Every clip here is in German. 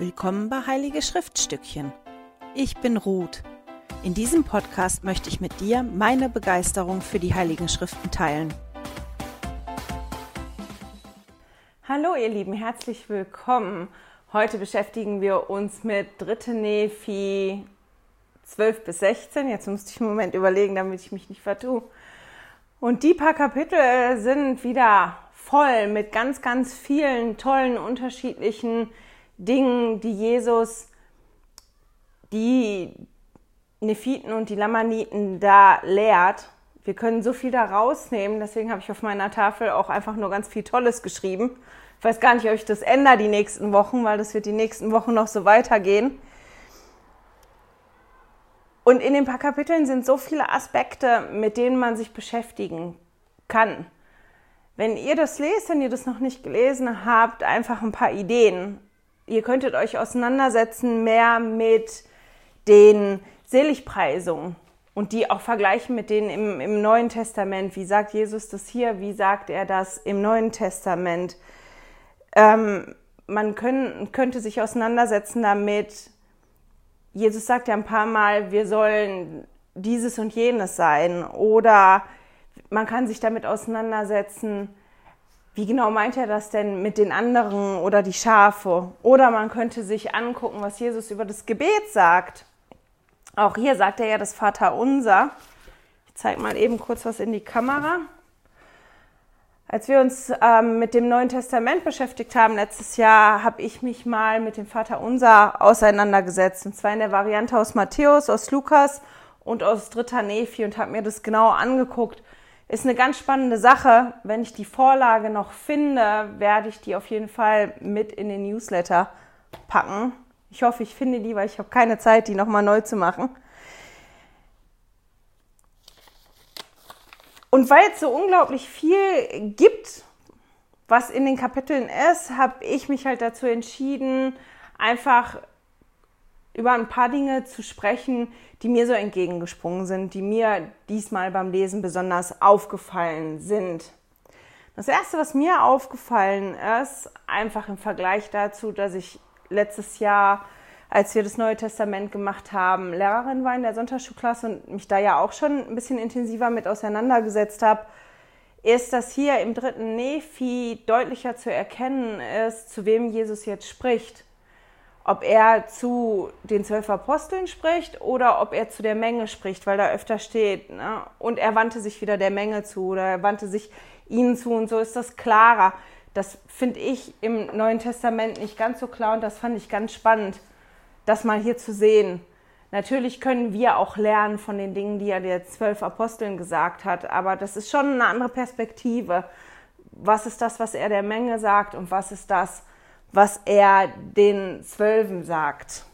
Willkommen bei Heilige Schriftstückchen. Ich bin Ruth. In diesem Podcast möchte ich mit dir meine Begeisterung für die Heiligen Schriften teilen. Hallo ihr Lieben, herzlich willkommen. Heute beschäftigen wir uns mit 3. Nephi 12 bis 16. Jetzt musste ich einen Moment überlegen, damit ich mich nicht vertue. Und die paar Kapitel sind wieder voll mit ganz, ganz vielen tollen, unterschiedlichen Dingen, die Jesus die Nephiten und die Lamaniten da lehrt. Wir können so viel da rausnehmen, deswegen habe ich auf meiner Tafel auch einfach nur ganz viel Tolles geschrieben. Ich weiß gar nicht, ob ich das ändere die nächsten Wochen, weil das wird die nächsten Wochen noch so weitergehen. Und in den paar Kapiteln sind so viele Aspekte, mit denen man sich beschäftigen kann. Wenn ihr das lest, wenn ihr das noch nicht gelesen habt, einfach ein paar Ideen ihr könntet euch auseinandersetzen mehr mit den Seligpreisungen und die auch vergleichen mit denen im, im Neuen Testament. Wie sagt Jesus das hier? Wie sagt er das im Neuen Testament? Ähm, man können, könnte sich auseinandersetzen damit. Jesus sagt ja ein paar Mal, wir sollen dieses und jenes sein. Oder man kann sich damit auseinandersetzen, wie genau meint er das denn mit den anderen oder die Schafe? Oder man könnte sich angucken, was Jesus über das Gebet sagt. Auch hier sagt er ja das Vaterunser. Ich zeige mal eben kurz was in die Kamera. Als wir uns ähm, mit dem Neuen Testament beschäftigt haben letztes Jahr, habe ich mich mal mit dem Vaterunser auseinandergesetzt. Und zwar in der Variante aus Matthäus, aus Lukas und aus Dritter Nephi und habe mir das genau angeguckt ist eine ganz spannende Sache. Wenn ich die Vorlage noch finde, werde ich die auf jeden Fall mit in den Newsletter packen. Ich hoffe, ich finde die, weil ich habe keine Zeit, die nochmal neu zu machen. Und weil es so unglaublich viel gibt, was in den Kapiteln ist, habe ich mich halt dazu entschieden, einfach über ein paar Dinge zu sprechen, die mir so entgegengesprungen sind, die mir diesmal beim Lesen besonders aufgefallen sind. Das erste, was mir aufgefallen ist, einfach im Vergleich dazu, dass ich letztes Jahr, als wir das Neue Testament gemacht haben, Lehrerin war in der Sonntagsschulklasse und mich da ja auch schon ein bisschen intensiver mit auseinandergesetzt habe, ist, dass hier im dritten Nephi deutlicher zu erkennen ist, zu wem Jesus jetzt spricht ob er zu den zwölf Aposteln spricht oder ob er zu der Menge spricht, weil da öfter steht. Ne? Und er wandte sich wieder der Menge zu oder er wandte sich ihnen zu und so ist das klarer. Das finde ich im Neuen Testament nicht ganz so klar und das fand ich ganz spannend, das mal hier zu sehen. Natürlich können wir auch lernen von den Dingen, die er der zwölf Aposteln gesagt hat, aber das ist schon eine andere Perspektive. Was ist das, was er der Menge sagt und was ist das, was er den Zwölfen sagt.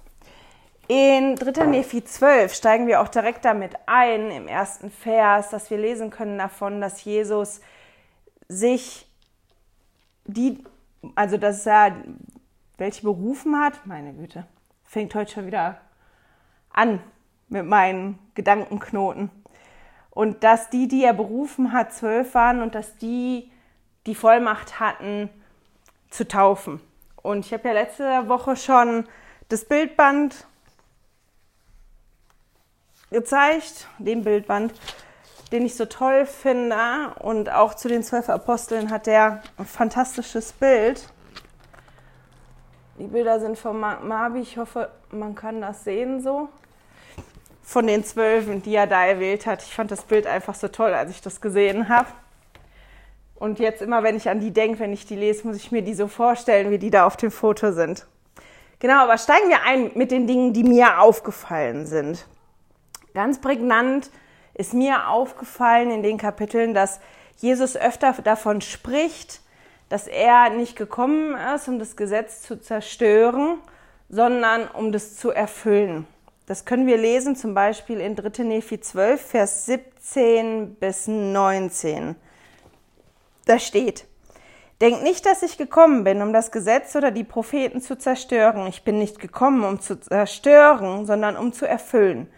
In 3. Nephi 12 steigen wir auch direkt damit ein, im ersten Vers, dass wir lesen können davon, dass Jesus sich die, also dass er welche berufen hat, meine Güte, fängt heute schon wieder an mit meinen Gedankenknoten. Und dass die, die er berufen hat, zwölf waren und dass die die Vollmacht hatten, zu taufen. Und ich habe ja letzte Woche schon das Bildband gezeigt, den Bildband, den ich so toll finde. Und auch zu den zwölf Aposteln hat der ein fantastisches Bild. Die Bilder sind von Marbi. Ich hoffe, man kann das sehen so. Von den Zwölfen, die er da erwählt hat. Ich fand das Bild einfach so toll, als ich das gesehen habe. Und jetzt immer, wenn ich an die denke, wenn ich die lese, muss ich mir die so vorstellen, wie die da auf dem Foto sind. Genau, aber steigen wir ein mit den Dingen, die mir aufgefallen sind. Ganz prägnant ist mir aufgefallen in den Kapiteln, dass Jesus öfter davon spricht, dass er nicht gekommen ist, um das Gesetz zu zerstören, sondern um das zu erfüllen. Das können wir lesen zum Beispiel in 3. Nephi 12, Vers 17 bis 19. Da steht, Denkt nicht, dass ich gekommen bin, um das Gesetz oder die Propheten zu zerstören. Ich bin nicht gekommen, um zu zerstören, sondern um zu erfüllen.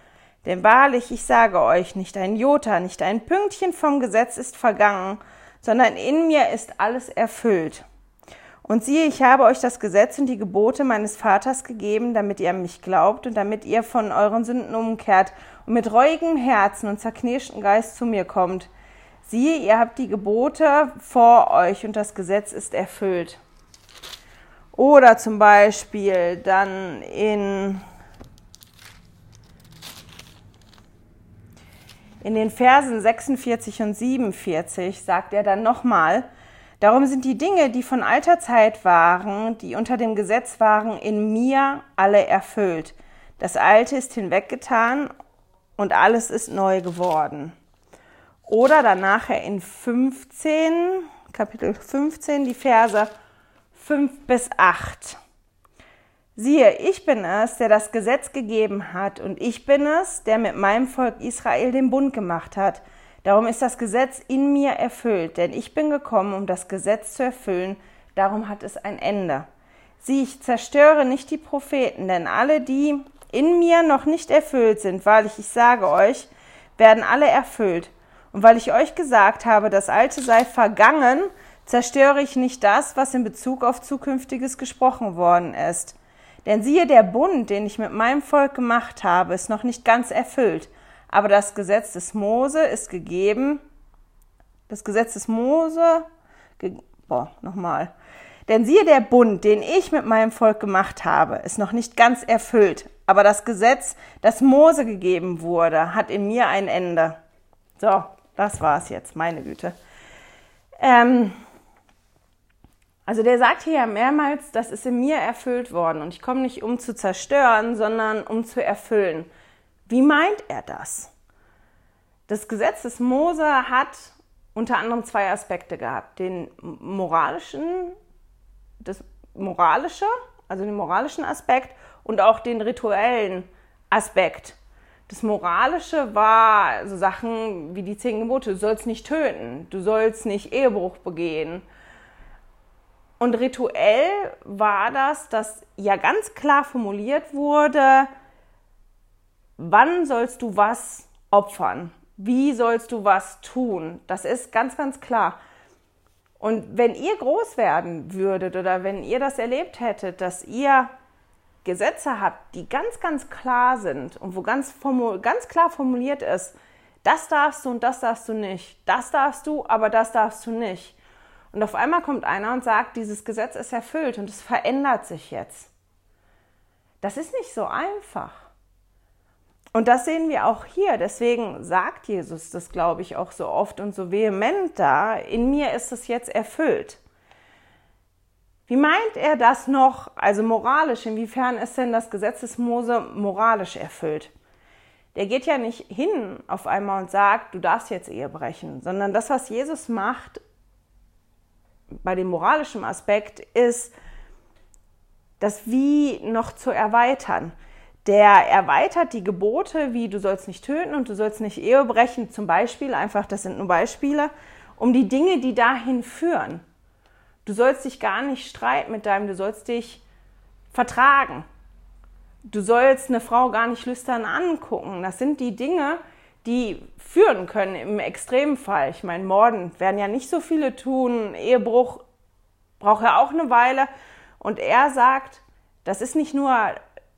Denn wahrlich, ich sage euch, nicht ein Jota, nicht ein Pünktchen vom Gesetz ist vergangen, sondern in mir ist alles erfüllt. Und siehe, ich habe euch das Gesetz und die Gebote meines Vaters gegeben, damit ihr an mich glaubt und damit ihr von euren Sünden umkehrt und mit reuigem Herzen und zerknirschtem Geist zu mir kommt. Siehe, ihr habt die Gebote vor euch und das Gesetz ist erfüllt. Oder zum Beispiel dann in, in den Versen 46 und 47 sagt er dann nochmal, Darum sind die Dinge, die von alter Zeit waren, die unter dem Gesetz waren, in mir alle erfüllt. Das Alte ist hinweggetan und alles ist neu geworden. Oder dann nachher in 15, Kapitel 15, die Verse 5 bis 8. Siehe, ich bin es, der das Gesetz gegeben hat, und ich bin es, der mit meinem Volk Israel den Bund gemacht hat Darum ist das Gesetz in mir erfüllt, denn ich bin gekommen, um das Gesetz zu erfüllen, darum hat es ein Ende. Sieh, ich zerstöre nicht die Propheten, denn alle, die in mir noch nicht erfüllt sind, wahrlich, ich sage euch, werden alle erfüllt. Und weil ich euch gesagt habe, das Alte sei vergangen, zerstöre ich nicht das, was in Bezug auf Zukünftiges gesprochen worden ist. Denn siehe, der Bund, den ich mit meinem Volk gemacht habe, ist noch nicht ganz erfüllt aber das Gesetz des Mose ist gegeben. Das Gesetz des Mose, ge boah, nochmal. Denn siehe, der Bund, den ich mit meinem Volk gemacht habe, ist noch nicht ganz erfüllt. Aber das Gesetz, das Mose gegeben wurde, hat in mir ein Ende. So, das war's jetzt, meine Güte. Ähm, also der sagt hier ja mehrmals, das ist in mir erfüllt worden. Und ich komme nicht um zu zerstören, sondern um zu erfüllen. Wie meint er das? Das Gesetz des Mose hat unter anderem zwei Aspekte gehabt. Den moralischen, das moralische, also den moralischen Aspekt und auch den rituellen Aspekt. Das Moralische war so Sachen wie die zehn Gebote. Du sollst nicht töten, du sollst nicht Ehebruch begehen. Und rituell war das, dass ja ganz klar formuliert wurde, wann sollst du was opfern? Wie sollst du was tun? Das ist ganz, ganz klar. Und wenn ihr groß werden würdet oder wenn ihr das erlebt hättet, dass ihr Gesetze habt, die ganz, ganz klar sind und wo ganz, ganz klar formuliert ist, das darfst du und das darfst du nicht, das darfst du, aber das darfst du nicht. Und auf einmal kommt einer und sagt, dieses Gesetz ist erfüllt und es verändert sich jetzt. Das ist nicht so einfach. Und das sehen wir auch hier. Deswegen sagt Jesus das, glaube ich, auch so oft und so vehement da. In mir ist es jetzt erfüllt. Wie meint er das noch, also moralisch? Inwiefern ist denn das Gesetz des Mose moralisch erfüllt? Der geht ja nicht hin auf einmal und sagt, du darfst jetzt Ehe brechen, sondern das, was Jesus macht bei dem moralischen Aspekt, ist, das Wie noch zu erweitern der erweitert die Gebote, wie du sollst nicht töten und du sollst nicht Ehe brechen, zum Beispiel, einfach, das sind nur Beispiele, um die Dinge, die dahin führen. Du sollst dich gar nicht streiten mit deinem, du sollst dich vertragen. Du sollst eine Frau gar nicht lüstern angucken. Das sind die Dinge, die führen können im Extremfall. Ich meine, Morden werden ja nicht so viele tun, Ehebruch braucht ja auch eine Weile. Und er sagt, das ist nicht nur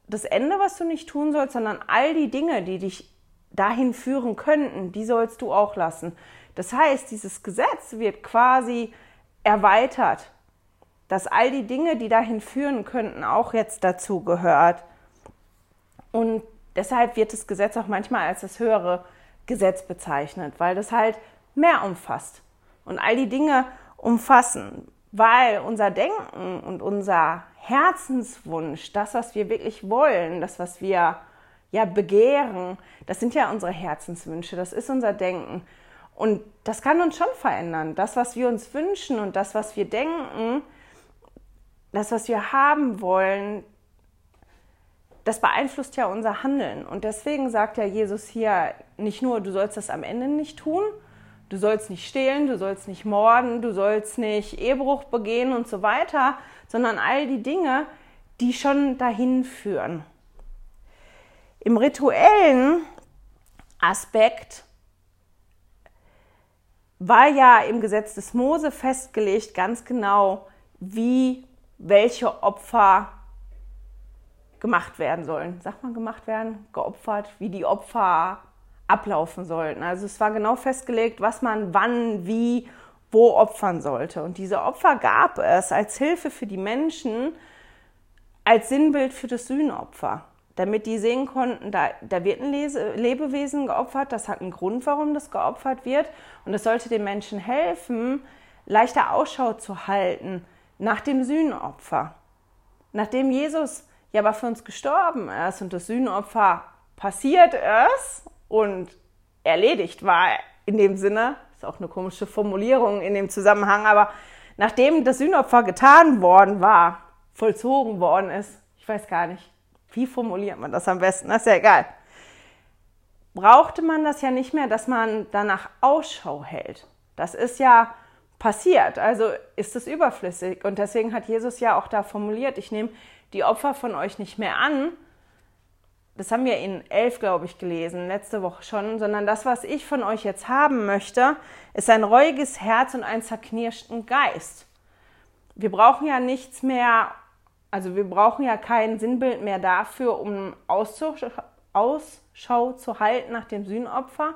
das Ende, was du nicht tun sollst, sondern all die Dinge, die dich dahin führen könnten, die sollst du auch lassen. Das heißt, dieses Gesetz wird quasi erweitert, dass all die Dinge, die dahin führen könnten, auch jetzt dazu gehört. Und deshalb wird das Gesetz auch manchmal als das höhere Gesetz bezeichnet, weil das halt mehr umfasst und all die Dinge umfassen, weil unser Denken und unser Herzenswunsch, das, was wir wirklich wollen, das, was wir ja begehren, das sind ja unsere Herzenswünsche, das ist unser Denken. Und das kann uns schon verändern. Das, was wir uns wünschen und das, was wir denken, das, was wir haben wollen, das beeinflusst ja unser Handeln. Und deswegen sagt ja Jesus hier nicht nur, du sollst das am Ende nicht tun, du sollst nicht stehlen, du sollst nicht morden, du sollst nicht Ehebruch begehen und so weiter, sondern all die Dinge, die schon dahin führen. Im rituellen Aspekt war ja im Gesetz des Mose festgelegt ganz genau, wie welche Opfer gemacht werden sollen. Sagt man gemacht werden? Geopfert, wie die Opfer ablaufen sollten. Also es war genau festgelegt, was man wann, wie, wo opfern sollte. Und diese Opfer gab es als Hilfe für die Menschen, als Sinnbild für das Sühnopfer. Damit die sehen konnten, da, da wird ein Lebewesen geopfert, das hat einen Grund, warum das geopfert wird. Und es sollte den Menschen helfen, leichter Ausschau zu halten nach dem Sühnopfer. Nachdem Jesus ja aber für uns gestorben ist und das Sühnopfer passiert ist und erledigt war in dem Sinne, ist auch eine komische Formulierung in dem Zusammenhang, aber nachdem das Sühnopfer getan worden war, vollzogen worden ist, ich weiß gar nicht, wie formuliert man das am besten, das ist ja egal, brauchte man das ja nicht mehr, dass man danach Ausschau hält. Das ist ja passiert, also ist es überflüssig. Und deswegen hat Jesus ja auch da formuliert, ich nehme die Opfer von euch nicht mehr an, das haben wir in elf, glaube ich, gelesen, letzte Woche schon, sondern das, was ich von euch jetzt haben möchte, ist ein reuiges Herz und einen zerknirschten Geist. Wir brauchen ja nichts mehr, also wir brauchen ja kein Sinnbild mehr dafür, um Ausschau zu halten nach dem Sühnopfer.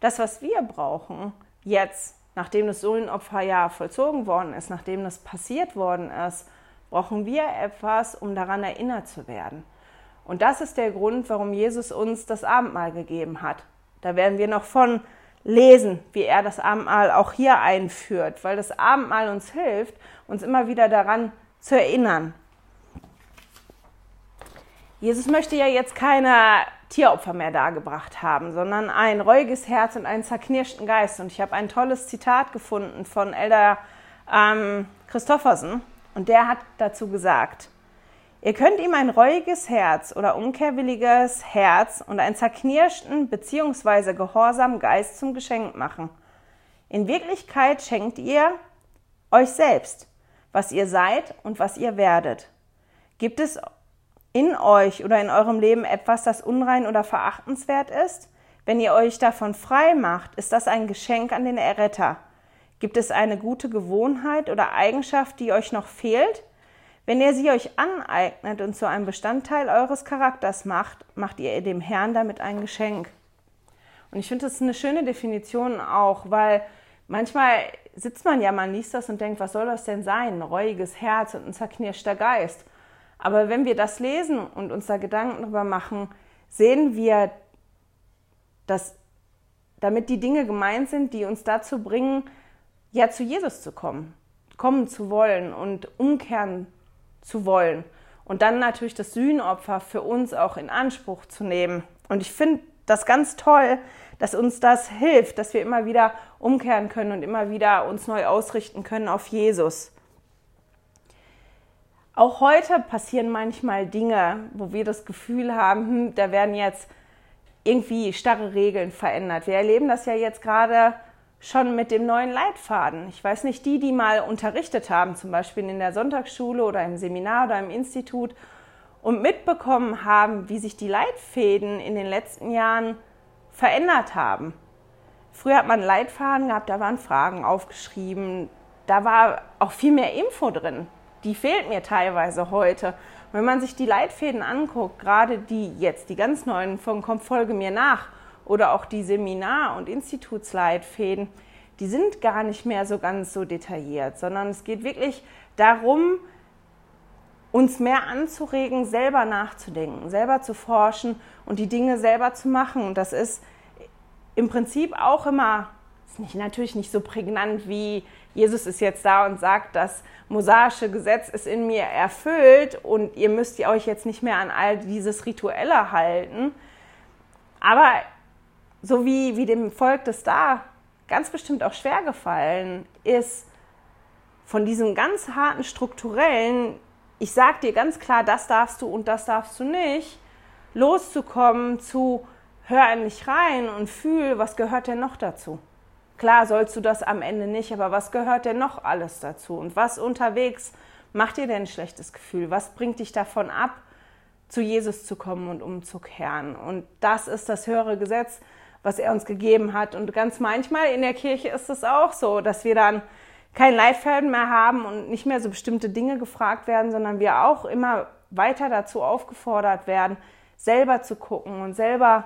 Das, was wir brauchen jetzt, nachdem das Sühnopfer ja vollzogen worden ist, nachdem das passiert worden ist, brauchen wir etwas, um daran erinnert zu werden. Und das ist der Grund, warum Jesus uns das Abendmahl gegeben hat. Da werden wir noch von lesen, wie er das Abendmahl auch hier einführt, weil das Abendmahl uns hilft, uns immer wieder daran zu erinnern. Jesus möchte ja jetzt keine Tieropfer mehr dargebracht haben, sondern ein reuiges Herz und einen zerknirschten Geist. Und ich habe ein tolles Zitat gefunden von Elder ähm, Christoffersen und der hat dazu gesagt, Ihr könnt ihm ein reuiges Herz oder umkehrwilliges Herz und einen zerknirschten bzw. gehorsamen Geist zum Geschenk machen. In Wirklichkeit schenkt ihr euch selbst, was ihr seid und was ihr werdet. Gibt es in euch oder in eurem Leben etwas, das unrein oder verachtenswert ist? Wenn ihr euch davon frei macht, ist das ein Geschenk an den Erretter. Gibt es eine gute Gewohnheit oder Eigenschaft, die euch noch fehlt? Wenn er sie euch aneignet und zu einem Bestandteil eures Charakters macht, macht ihr dem Herrn damit ein Geschenk. Und ich finde das eine schöne Definition auch, weil manchmal sitzt man ja, man liest das und denkt, was soll das denn sein? Ein reuiges Herz und ein zerknirschter Geist. Aber wenn wir das lesen und uns da Gedanken darüber machen, sehen wir, dass damit die Dinge gemeint sind, die uns dazu bringen, ja zu Jesus zu kommen, kommen zu wollen und umkehren zu wollen. Und dann natürlich das Sühnopfer für uns auch in Anspruch zu nehmen. Und ich finde das ganz toll, dass uns das hilft, dass wir immer wieder umkehren können und immer wieder uns neu ausrichten können auf Jesus. Auch heute passieren manchmal Dinge, wo wir das Gefühl haben, hm, da werden jetzt irgendwie starre Regeln verändert. Wir erleben das ja jetzt gerade schon mit dem neuen Leitfaden. Ich weiß nicht, die, die mal unterrichtet haben, zum Beispiel in der Sonntagsschule oder im Seminar oder im Institut und mitbekommen haben, wie sich die Leitfäden in den letzten Jahren verändert haben. Früher hat man Leitfaden gehabt, da waren Fragen aufgeschrieben, da war auch viel mehr Info drin. Die fehlt mir teilweise heute. wenn man sich die Leitfäden anguckt, gerade die jetzt, die ganz neuen von Komm, folge mir nach, oder auch die Seminar- und Institutsleitfäden, die sind gar nicht mehr so ganz so detailliert, sondern es geht wirklich darum, uns mehr anzuregen, selber nachzudenken, selber zu forschen und die Dinge selber zu machen. Und das ist im Prinzip auch immer, ist nicht, natürlich nicht so prägnant wie Jesus ist jetzt da und sagt, das mosaische Gesetz ist in mir erfüllt und ihr müsst euch jetzt nicht mehr an all dieses Rituelle halten. Aber so wie, wie dem Volk das da ganz bestimmt auch schwer gefallen ist, von diesem ganz harten strukturellen, ich sag dir ganz klar, das darfst du und das darfst du nicht, loszukommen zu hör in mich rein und fühl, was gehört denn noch dazu? Klar sollst du das am Ende nicht, aber was gehört denn noch alles dazu? Und was unterwegs macht dir denn ein schlechtes Gefühl? Was bringt dich davon ab, zu Jesus zu kommen und umzukehren? Und das ist das höhere Gesetz, was er uns gegeben hat. Und ganz manchmal in der Kirche ist es auch so, dass wir dann kein Leitfaden mehr haben und nicht mehr so bestimmte Dinge gefragt werden, sondern wir auch immer weiter dazu aufgefordert werden, selber zu gucken und selber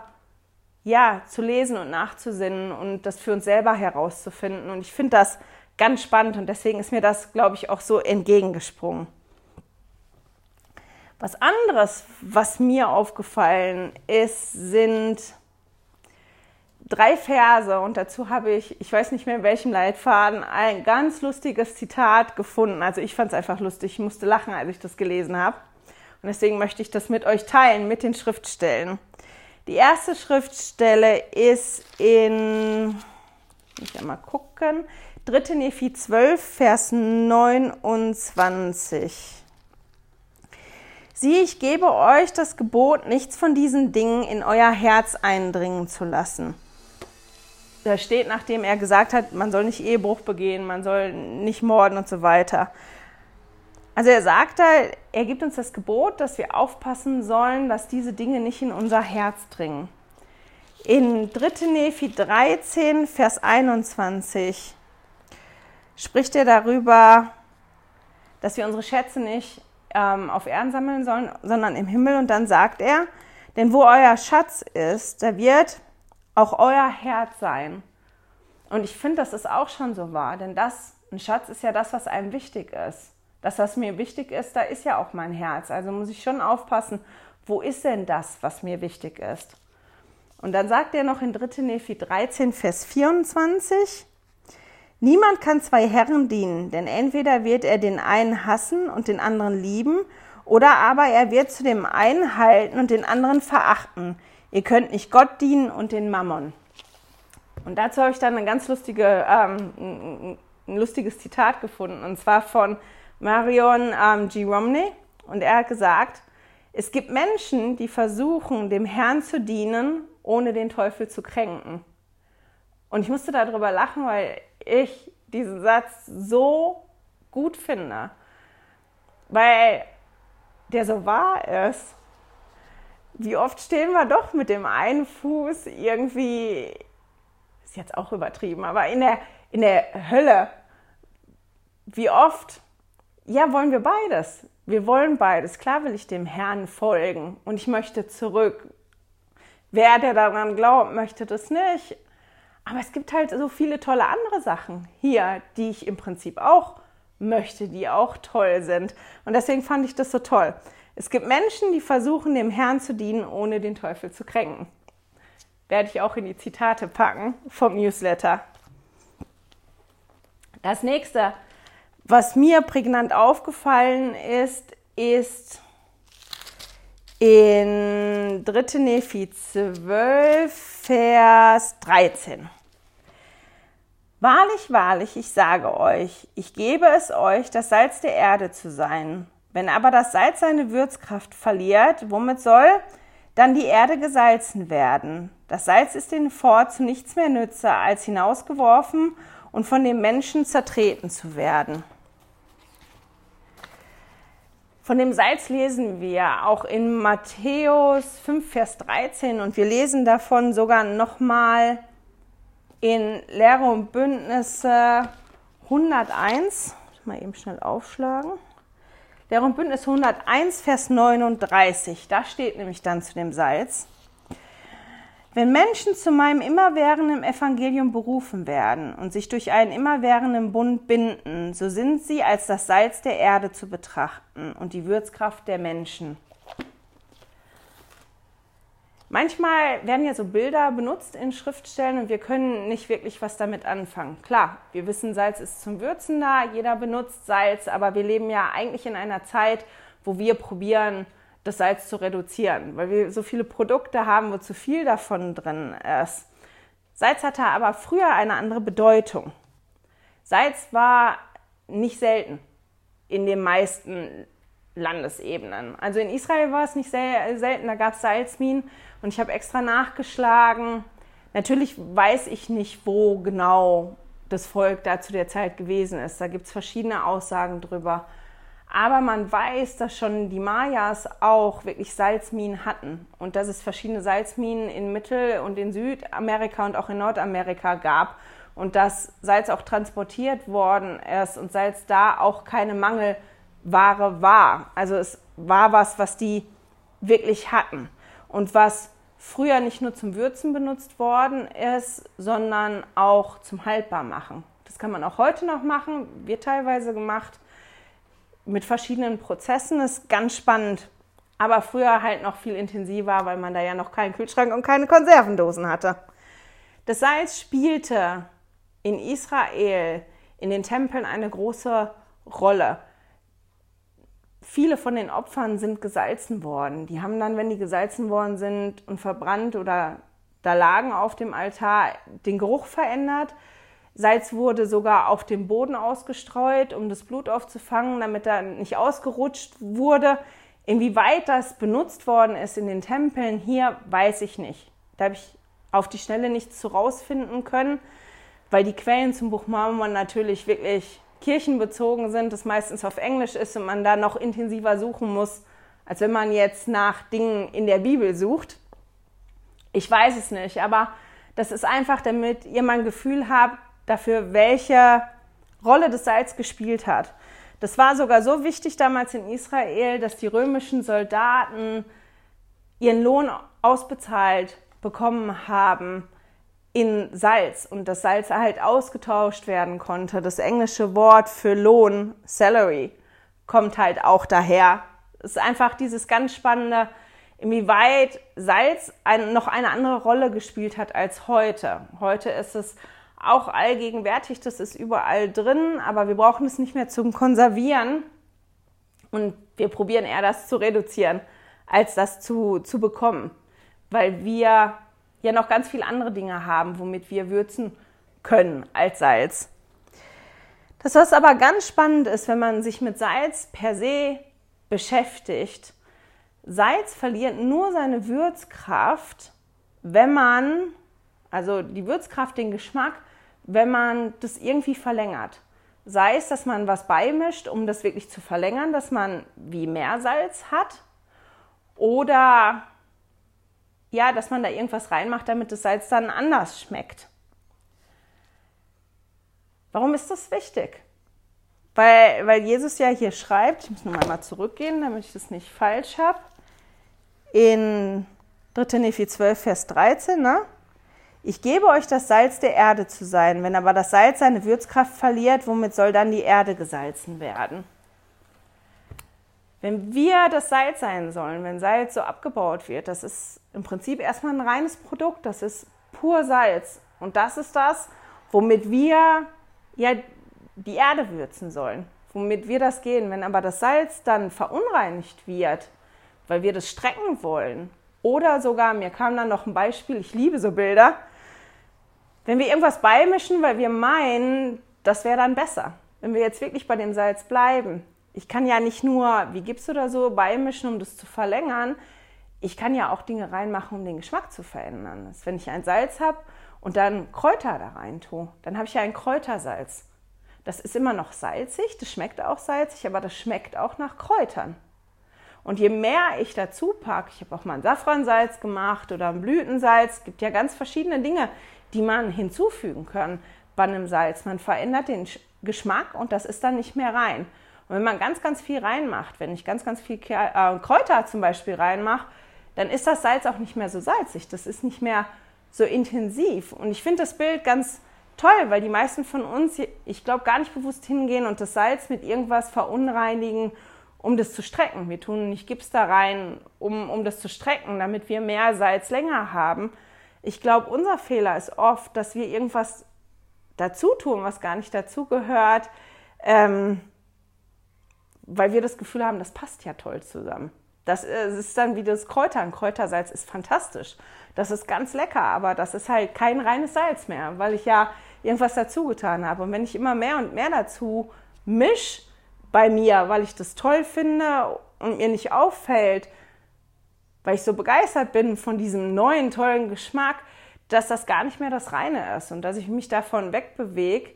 ja, zu lesen und nachzusinnen und das für uns selber herauszufinden. Und ich finde das ganz spannend und deswegen ist mir das, glaube ich, auch so entgegengesprungen. Was anderes, was mir aufgefallen ist, sind drei Verse und dazu habe ich, ich weiß nicht mehr in welchem Leitfaden, ein ganz lustiges Zitat gefunden. Also ich fand es einfach lustig, ich musste lachen, als ich das gelesen habe. Und deswegen möchte ich das mit euch teilen, mit den Schriftstellen. Die erste Schriftstelle ist in, ich mal gucken, 3. Nephi 12, Vers 29. Sieh, ich gebe euch das Gebot, nichts von diesen Dingen in euer Herz eindringen zu lassen. Da steht, nachdem er gesagt hat, man soll nicht Ehebruch begehen, man soll nicht morden und so weiter. Also er sagt da, er gibt uns das Gebot, dass wir aufpassen sollen, dass diese Dinge nicht in unser Herz dringen. In 3. Nephi 13, Vers 21 spricht er darüber, dass wir unsere Schätze nicht ähm, auf Erden sammeln sollen, sondern im Himmel. Und dann sagt er, denn wo euer Schatz ist, da wird auch euer Herz sein. Und ich finde, das ist auch schon so wahr, denn das, ein Schatz ist ja das, was einem wichtig ist. Das, was mir wichtig ist, da ist ja auch mein Herz. Also muss ich schon aufpassen, wo ist denn das, was mir wichtig ist? Und dann sagt er noch in 3. Nephi 13, Vers 24, Niemand kann zwei Herren dienen, denn entweder wird er den einen hassen und den anderen lieben, oder aber er wird zu dem einen halten und den anderen verachten. Ihr könnt nicht Gott dienen und den Mammon. Und dazu habe ich dann ein ganz lustige, ähm, ein lustiges Zitat gefunden, und zwar von Marion ähm, G. Romney. Und er hat gesagt, es gibt Menschen, die versuchen, dem Herrn zu dienen, ohne den Teufel zu kränken. Und ich musste darüber lachen, weil ich diesen Satz so gut finde, weil der so wahr ist. Wie oft stehen wir doch mit dem einen Fuß irgendwie, ist jetzt auch übertrieben, aber in der, in der Hölle. Wie oft, ja, wollen wir beides. Wir wollen beides. Klar will ich dem Herrn folgen und ich möchte zurück. Wer, der daran glaubt, möchte das nicht. Aber es gibt halt so viele tolle andere Sachen hier, die ich im Prinzip auch möchte, die auch toll sind. Und deswegen fand ich das so toll. Es gibt Menschen, die versuchen, dem Herrn zu dienen, ohne den Teufel zu kränken. Werde ich auch in die Zitate packen vom Newsletter. Das nächste, was mir prägnant aufgefallen ist, ist in 3. Nephi 12, Vers 13. Wahrlich, wahrlich, ich sage euch, ich gebe es euch, das Salz der Erde zu sein. Wenn aber das Salz seine Würzkraft verliert, womit soll dann die Erde gesalzen werden? Das Salz ist den Fort zu nichts mehr nütze, als hinausgeworfen und von dem Menschen zertreten zu werden. Von dem Salz lesen wir auch in Matthäus 5, Vers 13 und wir lesen davon sogar nochmal in Lehre und Bündnisse 101, mal eben schnell aufschlagen. Lehre und Bündnis 101, Vers 39, da steht nämlich dann zu dem Salz. Wenn Menschen zu meinem immerwährenden Evangelium berufen werden und sich durch einen immerwährenden Bund binden, so sind sie als das Salz der Erde zu betrachten und die Würzkraft der Menschen. Manchmal werden ja so Bilder benutzt in Schriftstellen und wir können nicht wirklich was damit anfangen. Klar, wir wissen, Salz ist zum Würzen da, jeder benutzt Salz, aber wir leben ja eigentlich in einer Zeit, wo wir probieren, das Salz zu reduzieren, weil wir so viele Produkte haben, wo zu viel davon drin ist. Salz hatte aber früher eine andere Bedeutung. Salz war nicht selten in den meisten Landesebenen. Also in Israel war es nicht sehr selten, da gab es Salzminen und ich habe extra nachgeschlagen. Natürlich weiß ich nicht, wo genau das Volk da zu der Zeit gewesen ist. Da gibt es verschiedene Aussagen drüber. Aber man weiß, dass schon die Mayas auch wirklich Salzminen hatten und dass es verschiedene Salzminen in Mittel- und in Südamerika und auch in Nordamerika gab. und dass Salz auch transportiert worden ist und Salz da auch keine Mangelware war. Also es war was, was die wirklich hatten und was früher nicht nur zum Würzen benutzt worden ist, sondern auch zum Haltbarmachen. Das kann man auch heute noch machen, wird teilweise gemacht mit verschiedenen Prozessen. Ist ganz spannend. Aber früher halt noch viel intensiver, weil man da ja noch keinen Kühlschrank und keine Konservendosen hatte. Das Salz spielte in Israel in den Tempeln eine große Rolle. Viele von den Opfern sind gesalzen worden. Die haben dann, wenn die gesalzen worden sind und verbrannt oder da lagen auf dem Altar, den Geruch verändert. Salz wurde sogar auf dem Boden ausgestreut, um das Blut aufzufangen, damit er nicht ausgerutscht wurde. Inwieweit das benutzt worden ist in den Tempeln hier, weiß ich nicht. Da habe ich auf die Schnelle nichts zu rausfinden können, weil die Quellen zum Buch Mormon natürlich wirklich kirchenbezogen sind, das meistens auf Englisch ist und man da noch intensiver suchen muss, als wenn man jetzt nach Dingen in der Bibel sucht. Ich weiß es nicht, aber das ist einfach, damit ihr mal ein Gefühl habt dafür, welche Rolle das Salz gespielt hat. Das war sogar so wichtig damals in Israel, dass die römischen Soldaten ihren Lohn ausbezahlt bekommen haben in Salz und das Salz halt ausgetauscht werden konnte. Das englische Wort für Lohn, Salary, kommt halt auch daher. Es ist einfach dieses ganz spannende, inwieweit Salz ein, noch eine andere Rolle gespielt hat als heute. Heute ist es auch allgegenwärtig, das ist überall drin, aber wir brauchen es nicht mehr zum Konservieren und wir probieren eher das zu reduzieren, als das zu, zu bekommen, weil wir ja noch ganz viele andere Dinge haben, womit wir würzen können als Salz. Das, was aber ganz spannend ist, wenn man sich mit Salz per se beschäftigt, Salz verliert nur seine Würzkraft, wenn man, also die Würzkraft, den Geschmack, wenn man das irgendwie verlängert. Sei es, dass man was beimischt, um das wirklich zu verlängern, dass man wie Meersalz hat, oder ja, dass man da irgendwas reinmacht, damit das Salz dann anders schmeckt. Warum ist das wichtig? Weil, weil Jesus ja hier schreibt, ich muss nur mal zurückgehen, damit ich das nicht falsch habe, in 3. Nephi 12, Vers 13, ne? Ich gebe euch das Salz der Erde zu sein. Wenn aber das Salz seine Würzkraft verliert, womit soll dann die Erde gesalzen werden? Wenn wir das Salz sein sollen, wenn Salz so abgebaut wird, das ist im Prinzip erstmal ein reines Produkt, das ist pur Salz. Und das ist das, womit wir ja die Erde würzen sollen, womit wir das gehen. Wenn aber das Salz dann verunreinigt wird, weil wir das strecken wollen, oder sogar, mir kam dann noch ein Beispiel, ich liebe so Bilder, wenn wir irgendwas beimischen, weil wir meinen, das wäre dann besser. Wenn wir jetzt wirklich bei dem Salz bleiben, ich kann ja nicht nur wie Gips oder so beimischen, um das zu verlängern. Ich kann ja auch Dinge reinmachen, um den Geschmack zu verändern. Das, wenn ich ein Salz habe und dann Kräuter da rein tue, dann habe ich ja ein Kräutersalz. Das ist immer noch salzig, das schmeckt auch salzig, aber das schmeckt auch nach Kräutern. Und je mehr ich dazu packe, ich habe auch mal ein Safransalz gemacht oder ein Blütensalz, es gibt ja ganz verschiedene Dinge, die man hinzufügen kann bei einem Salz. Man verändert den Geschmack und das ist dann nicht mehr rein. Und wenn man ganz, ganz viel reinmacht, wenn ich ganz, ganz viel äh, Kräuter zum Beispiel reinmache, dann ist das Salz auch nicht mehr so salzig. Das ist nicht mehr so intensiv. Und ich finde das Bild ganz toll, weil die meisten von uns, ich glaube, gar nicht bewusst hingehen und das Salz mit irgendwas verunreinigen, um das zu strecken. Wir tun nicht Gips da rein, um, um das zu strecken, damit wir mehr Salz länger haben. Ich glaube, unser Fehler ist oft, dass wir irgendwas dazu tun, was gar nicht dazugehört. Ähm, weil wir das Gefühl haben, das passt ja toll zusammen. Das ist dann wie das Kräuter. Ein Kräutersalz ist fantastisch. Das ist ganz lecker, aber das ist halt kein reines Salz mehr, weil ich ja irgendwas dazu getan habe. Und wenn ich immer mehr und mehr dazu misch bei mir, weil ich das toll finde und mir nicht auffällt, weil ich so begeistert bin von diesem neuen, tollen Geschmack, dass das gar nicht mehr das Reine ist und dass ich mich davon wegbewege,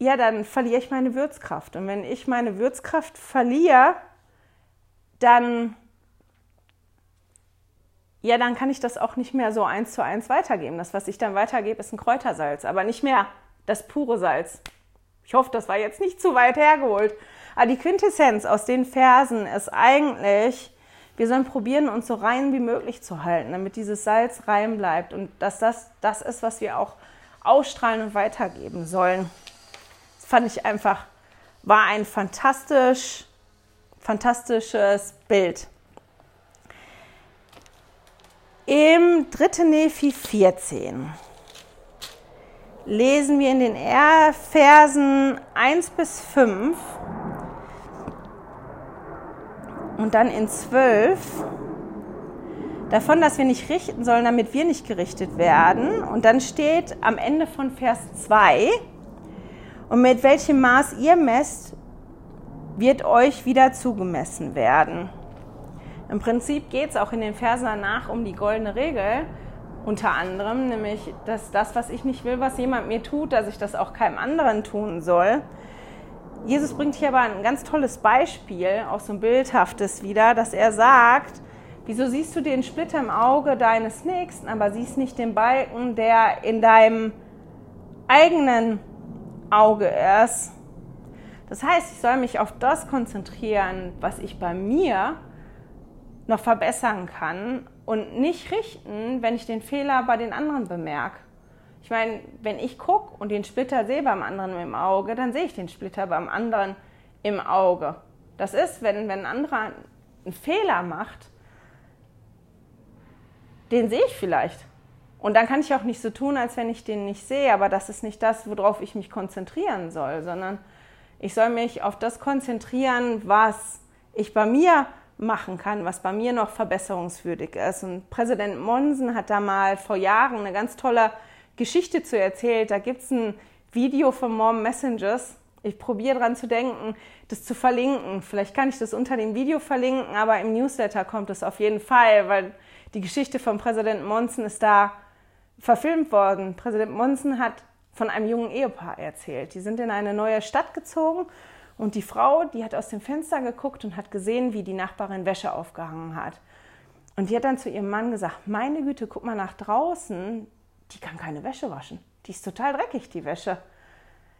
ja, dann verliere ich meine Würzkraft. Und wenn ich meine Würzkraft verliere, dann ja, dann kann ich das auch nicht mehr so eins zu eins weitergeben. Das, was ich dann weitergebe, ist ein Kräutersalz, aber nicht mehr das pure Salz. Ich hoffe, das war jetzt nicht zu weit hergeholt. Aber die Quintessenz aus den Versen ist eigentlich, wir sollen probieren, uns so rein wie möglich zu halten, damit dieses Salz rein bleibt und dass das das ist, was wir auch ausstrahlen und weitergeben sollen. Das fand ich einfach, war ein fantastisch, fantastisches Bild. Im 3. Nephi 14 lesen wir in den Versen 1 bis 5 und dann in 12 davon, dass wir nicht richten sollen, damit wir nicht gerichtet werden. Und dann steht am Ende von Vers 2, und mit welchem Maß ihr messt, wird euch wieder zugemessen werden. Im Prinzip geht es auch in den Versen danach um die goldene Regel, unter anderem, nämlich, dass das, was ich nicht will, was jemand mir tut, dass ich das auch keinem anderen tun soll. Jesus bringt hier aber ein ganz tolles Beispiel, auch so ein bildhaftes wieder, dass er sagt, wieso siehst du den Splitter im Auge deines Nächsten, aber siehst nicht den Balken, der in deinem eigenen Auge ist. Das heißt, ich soll mich auf das konzentrieren, was ich bei mir noch verbessern kann und nicht richten, wenn ich den Fehler bei den anderen bemerke. Ich meine, wenn ich gucke und den Splitter sehe beim anderen im Auge, dann sehe ich den Splitter beim anderen im Auge. Das ist, wenn, wenn ein anderer einen Fehler macht, den sehe ich vielleicht. Und dann kann ich auch nicht so tun, als wenn ich den nicht sehe, aber das ist nicht das, worauf ich mich konzentrieren soll, sondern ich soll mich auf das konzentrieren, was ich bei mir machen kann, was bei mir noch verbesserungswürdig ist. Und Präsident Monsen hat da mal vor Jahren eine ganz tolle Geschichte zu erzählt. Da gibt es ein Video von Mom Messengers. Ich probiere dran zu denken, das zu verlinken. Vielleicht kann ich das unter dem Video verlinken, aber im Newsletter kommt es auf jeden Fall, weil die Geschichte von Präsident Monsen ist da verfilmt worden. Präsident Monsen hat von einem jungen Ehepaar erzählt. Die sind in eine neue Stadt gezogen und die Frau, die hat aus dem Fenster geguckt und hat gesehen, wie die Nachbarin Wäsche aufgehangen hat. Und die hat dann zu ihrem Mann gesagt, meine Güte, guck mal nach draußen, die kann keine Wäsche waschen. Die ist total dreckig, die Wäsche.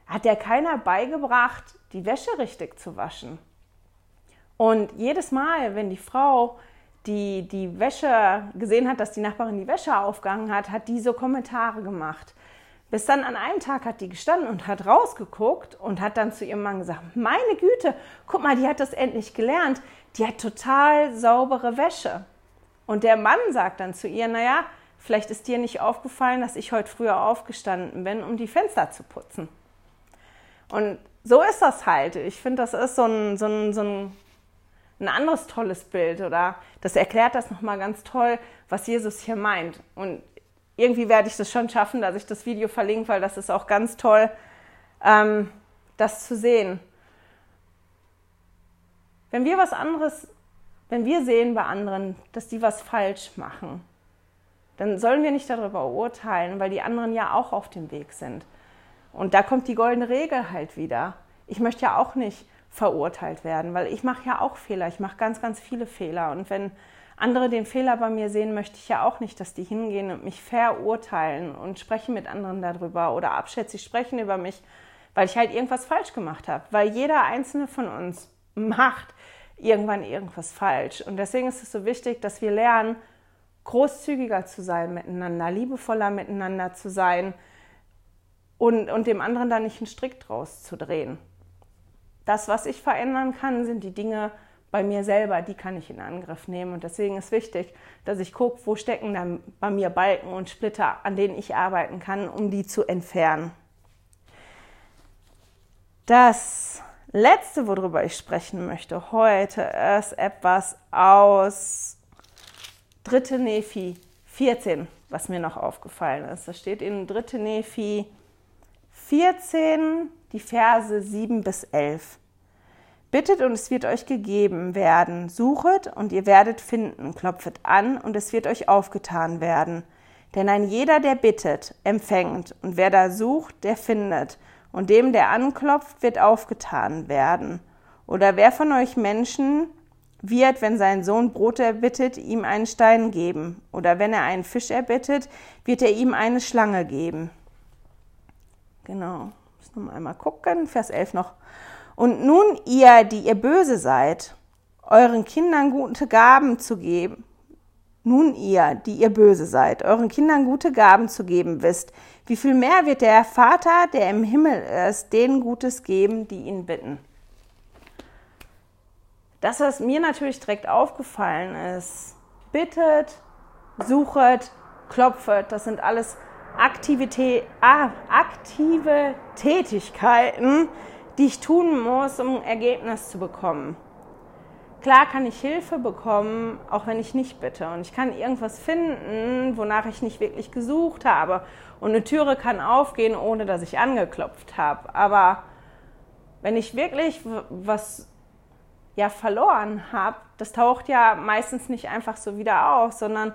Hat der keiner beigebracht, die Wäsche richtig zu waschen. Und jedes Mal, wenn die Frau die die Wäsche gesehen hat, dass die Nachbarin die Wäsche aufgehangen hat, hat die so Kommentare gemacht. Bis dann an einem Tag hat die gestanden und hat rausgeguckt und hat dann zu ihrem Mann gesagt, meine Güte, guck mal, die hat das endlich gelernt. Die hat total saubere Wäsche. Und der Mann sagt dann zu ihr, naja, vielleicht ist dir nicht aufgefallen, dass ich heute früher aufgestanden bin, um die Fenster zu putzen. Und so ist das halt. Ich finde, das ist so ein, so ein, so ein, ein anderes tolles Bild oder das erklärt das nochmal ganz toll, was Jesus hier meint. Und irgendwie werde ich das schon schaffen, dass ich das Video verlinke, weil das ist auch ganz toll, ähm, das zu sehen. Wenn wir was anderes, wenn wir sehen bei anderen, dass die was falsch machen, dann sollen wir nicht darüber urteilen, weil die anderen ja auch auf dem Weg sind. Und da kommt die goldene Regel halt wieder. Ich möchte ja auch nicht verurteilt werden, weil ich mache ja auch Fehler. Ich mache ganz, ganz viele Fehler. Und wenn andere den Fehler bei mir sehen, möchte ich ja auch nicht, dass die hingehen und mich verurteilen und sprechen mit anderen darüber oder abschätzig sprechen über mich, weil ich halt irgendwas falsch gemacht habe. Weil jeder einzelne von uns macht irgendwann irgendwas falsch. Und deswegen ist es so wichtig, dass wir lernen, großzügiger zu sein miteinander, liebevoller miteinander zu sein und, und dem anderen da nicht einen Strick draus zu drehen. Das, was ich verändern kann, sind die Dinge, bei mir selber, die kann ich in Angriff nehmen. Und deswegen ist wichtig, dass ich gucke, wo stecken dann bei mir Balken und Splitter, an denen ich arbeiten kann, um die zu entfernen. Das letzte, worüber ich sprechen möchte heute, ist etwas aus 3. Nephi 14, was mir noch aufgefallen ist. Das steht in 3. Nephi 14, die Verse 7 bis 11. Bittet und es wird euch gegeben werden. Suchet und ihr werdet finden. Klopfet an und es wird euch aufgetan werden. Denn ein jeder, der bittet, empfängt. Und wer da sucht, der findet. Und dem, der anklopft, wird aufgetan werden. Oder wer von euch Menschen wird, wenn sein Sohn Brot erbittet, ihm einen Stein geben. Oder wenn er einen Fisch erbittet, wird er ihm eine Schlange geben. Genau. Muss noch einmal gucken. Vers 11 noch. Und nun ihr, die ihr böse seid, euren Kindern gute Gaben zu geben. Nun ihr, die ihr böse seid, euren Kindern gute Gaben zu geben wisst, wie viel mehr wird der Vater, der im Himmel ist, denen Gutes geben, die ihn bitten. Das, was mir natürlich direkt aufgefallen ist, bittet, suchet, klopfet, das sind alles Aktivität, ah, aktive Tätigkeiten, die ich tun muss, um ein Ergebnis zu bekommen. Klar kann ich Hilfe bekommen, auch wenn ich nicht bitte. Und ich kann irgendwas finden, wonach ich nicht wirklich gesucht habe. Und eine Türe kann aufgehen, ohne dass ich angeklopft habe. Aber wenn ich wirklich was ja verloren habe, das taucht ja meistens nicht einfach so wieder auf, sondern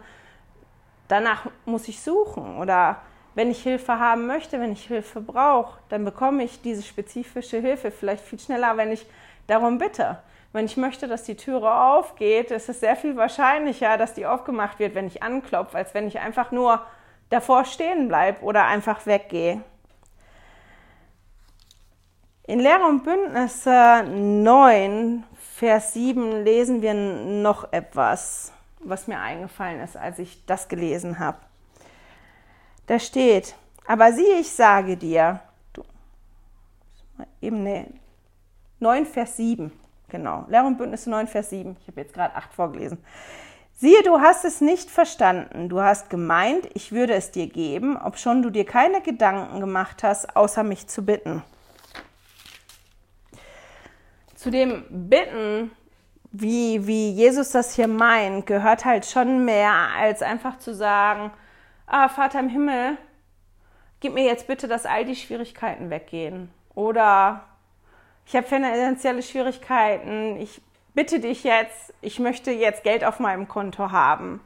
danach muss ich suchen. Oder wenn ich Hilfe haben möchte, wenn ich Hilfe brauche, dann bekomme ich diese spezifische Hilfe vielleicht viel schneller, wenn ich darum bitte. Wenn ich möchte, dass die Türe aufgeht, ist es sehr viel wahrscheinlicher, dass die aufgemacht wird, wenn ich anklopfe, als wenn ich einfach nur davor stehen bleibe oder einfach weggehe. In Lehre und Bündnisse 9, Vers 7 lesen wir noch etwas, was mir eingefallen ist, als ich das gelesen habe. Da steht, aber siehe, ich sage dir, du, eben ne, 9, Vers 7, genau, Lehre und Bündnisse 9, Vers 7, ich habe jetzt gerade 8 vorgelesen. Siehe, du hast es nicht verstanden, du hast gemeint, ich würde es dir geben, obschon du dir keine Gedanken gemacht hast, außer mich zu bitten. Zu dem Bitten, wie, wie Jesus das hier meint, gehört halt schon mehr als einfach zu sagen, ah, Vater im Himmel, gib mir jetzt bitte, dass all die Schwierigkeiten weggehen. Oder ich habe finanzielle Schwierigkeiten, ich bitte dich jetzt, ich möchte jetzt Geld auf meinem Konto haben.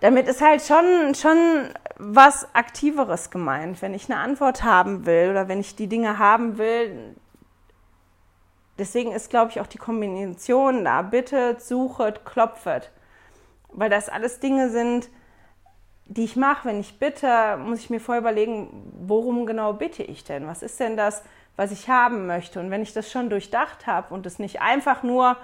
Damit ist halt schon, schon was Aktiveres gemeint. Wenn ich eine Antwort haben will oder wenn ich die Dinge haben will, deswegen ist, glaube ich, auch die Kombination da, bittet, suchet, klopfet. Weil das alles Dinge sind, die ich mache, wenn ich bitte, muss ich mir vorher überlegen, worum genau bitte ich denn? Was ist denn das, was ich haben möchte? Und wenn ich das schon durchdacht habe und es nicht einfach nur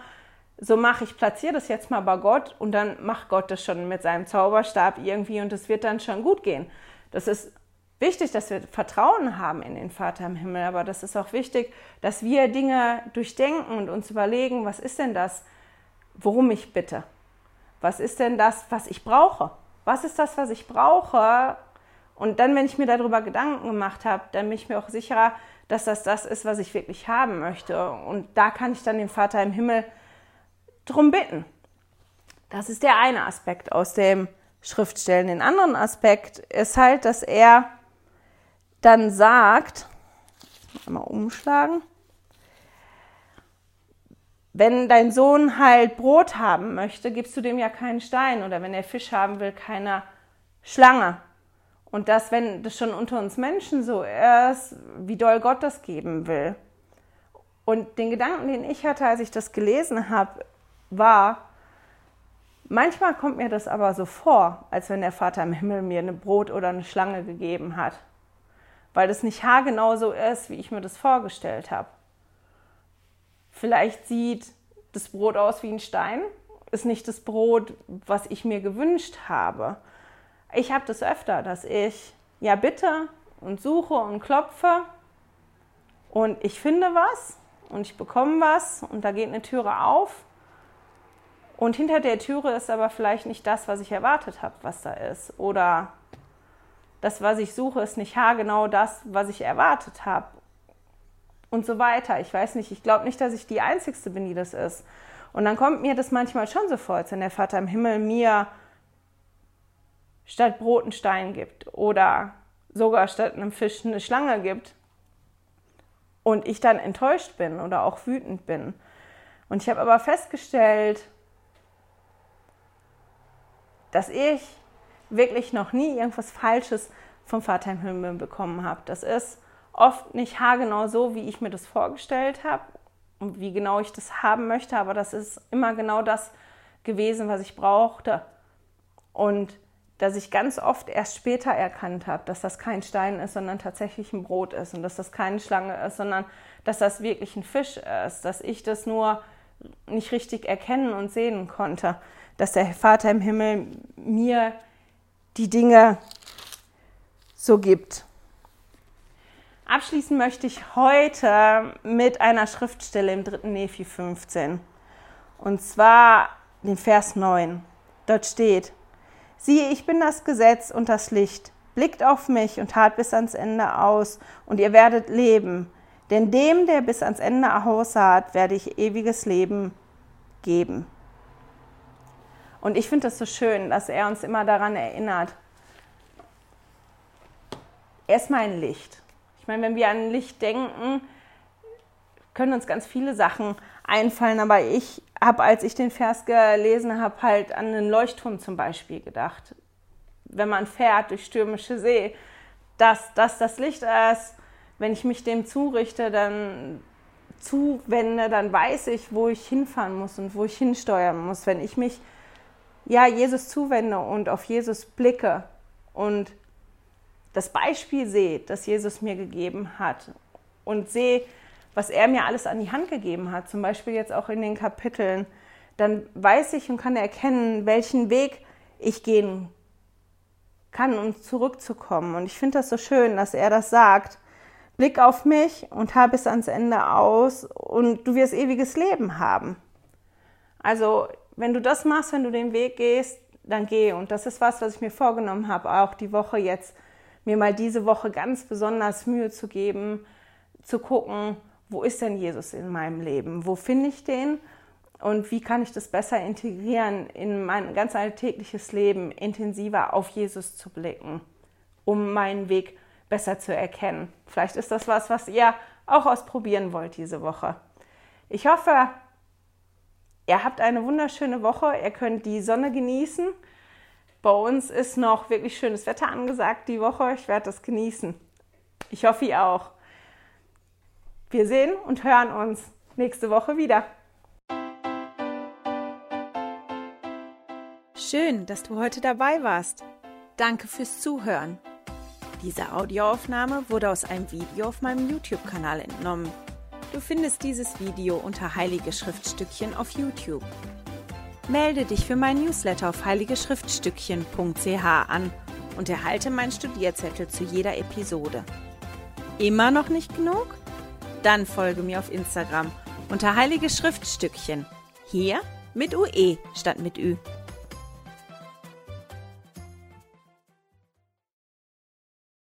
so mache, ich platziere das jetzt mal bei Gott und dann macht Gott das schon mit seinem Zauberstab irgendwie und es wird dann schon gut gehen. Das ist wichtig, dass wir Vertrauen haben in den Vater im Himmel, aber das ist auch wichtig, dass wir Dinge durchdenken und uns überlegen, was ist denn das, worum ich bitte? Was ist denn das, was ich brauche? was ist das, was ich brauche? Und dann, wenn ich mir darüber Gedanken gemacht habe, dann bin ich mir auch sicherer, dass das das ist, was ich wirklich haben möchte. Und da kann ich dann den Vater im Himmel drum bitten. Das ist der eine Aspekt aus dem Schriftstellen. Den anderen Aspekt ist halt, dass er dann sagt, mal umschlagen, wenn dein Sohn halt Brot haben möchte, gibst du dem ja keinen Stein oder wenn er Fisch haben will, keine Schlange. Und das, wenn das schon unter uns Menschen so ist, wie doll Gott das geben will. Und den Gedanken, den ich hatte, als ich das gelesen habe, war, manchmal kommt mir das aber so vor, als wenn der Vater im Himmel mir eine Brot oder eine Schlange gegeben hat. Weil das nicht haargenau so ist, wie ich mir das vorgestellt habe. Vielleicht sieht das Brot aus wie ein Stein, ist nicht das Brot, was ich mir gewünscht habe. Ich habe das öfter, dass ich ja bitte und suche und klopfe und ich finde was und ich bekomme was und da geht eine Türe auf und hinter der Türe ist aber vielleicht nicht das, was ich erwartet habe, was da ist. Oder das, was ich suche, ist nicht haargenau das, was ich erwartet habe und so weiter. Ich weiß nicht, ich glaube nicht, dass ich die Einzigste bin, die das ist. Und dann kommt mir das manchmal schon so vor, als wenn der Vater im Himmel mir statt Brot einen Stein gibt oder sogar statt einem Fisch eine Schlange gibt und ich dann enttäuscht bin oder auch wütend bin. Und ich habe aber festgestellt, dass ich wirklich noch nie irgendwas Falsches vom Vater im Himmel bekommen habe. Das ist oft nicht haargenau so, wie ich mir das vorgestellt habe. und wie genau ich das haben möchte, aber das ist immer genau das gewesen, was ich brauchte. Und dass ich ganz oft erst später erkannt habe, dass das kein Stein ist, sondern tatsächlich ein Brot ist und dass das keine Schlange ist, sondern dass das wirklich ein Fisch ist, dass ich das nur nicht richtig erkennen und sehen konnte, dass der Vater im Himmel mir die Dinge so gibt. Abschließen möchte ich heute mit einer Schriftstelle im 3. Nephi 15. Und zwar den Vers 9. Dort steht, siehe, ich bin das Gesetz und das Licht. Blickt auf mich und tat bis ans Ende aus, und ihr werdet leben. Denn dem, der bis ans Ende aussaat, werde ich ewiges Leben geben. Und ich finde das so schön, dass er uns immer daran erinnert. Er ist mein Licht. Ich meine, wenn wir an Licht denken, können uns ganz viele Sachen einfallen, aber ich habe, als ich den Vers gelesen habe, halt an einen Leuchtturm zum Beispiel gedacht. Wenn man fährt durch stürmische See, dass das das Licht ist, wenn ich mich dem zurichte, dann zuwende, dann weiß ich, wo ich hinfahren muss und wo ich hinsteuern muss. Wenn ich mich ja Jesus zuwende und auf Jesus blicke und das Beispiel sehe, das Jesus mir gegeben hat und sehe, was er mir alles an die Hand gegeben hat, zum Beispiel jetzt auch in den Kapiteln, dann weiß ich und kann erkennen, welchen Weg ich gehen kann, um zurückzukommen. Und ich finde das so schön, dass er das sagt. Blick auf mich und hab es ans Ende aus und du wirst ewiges Leben haben. Also, wenn du das machst, wenn du den Weg gehst, dann geh. Und das ist was, was ich mir vorgenommen habe, auch die Woche jetzt mir mal diese Woche ganz besonders Mühe zu geben, zu gucken, wo ist denn Jesus in meinem Leben? Wo finde ich den? Und wie kann ich das besser integrieren in mein ganz alltägliches Leben, intensiver auf Jesus zu blicken, um meinen Weg besser zu erkennen? Vielleicht ist das was, was ihr auch ausprobieren wollt diese Woche. Ich hoffe, ihr habt eine wunderschöne Woche. Ihr könnt die Sonne genießen. Bei uns ist noch wirklich schönes Wetter angesagt die Woche. Ich werde das genießen. Ich hoffe, ihr auch. Wir sehen und hören uns nächste Woche wieder. Schön, dass du heute dabei warst. Danke fürs Zuhören. Diese Audioaufnahme wurde aus einem Video auf meinem YouTube-Kanal entnommen. Du findest dieses Video unter Heilige Schriftstückchen auf YouTube. Melde dich für mein Newsletter auf heiligeschriftstückchen.ch an und erhalte meinen Studierzettel zu jeder Episode. Immer noch nicht genug? Dann folge mir auf Instagram unter Heilige Schriftstückchen. Hier mit UE statt mit Ü.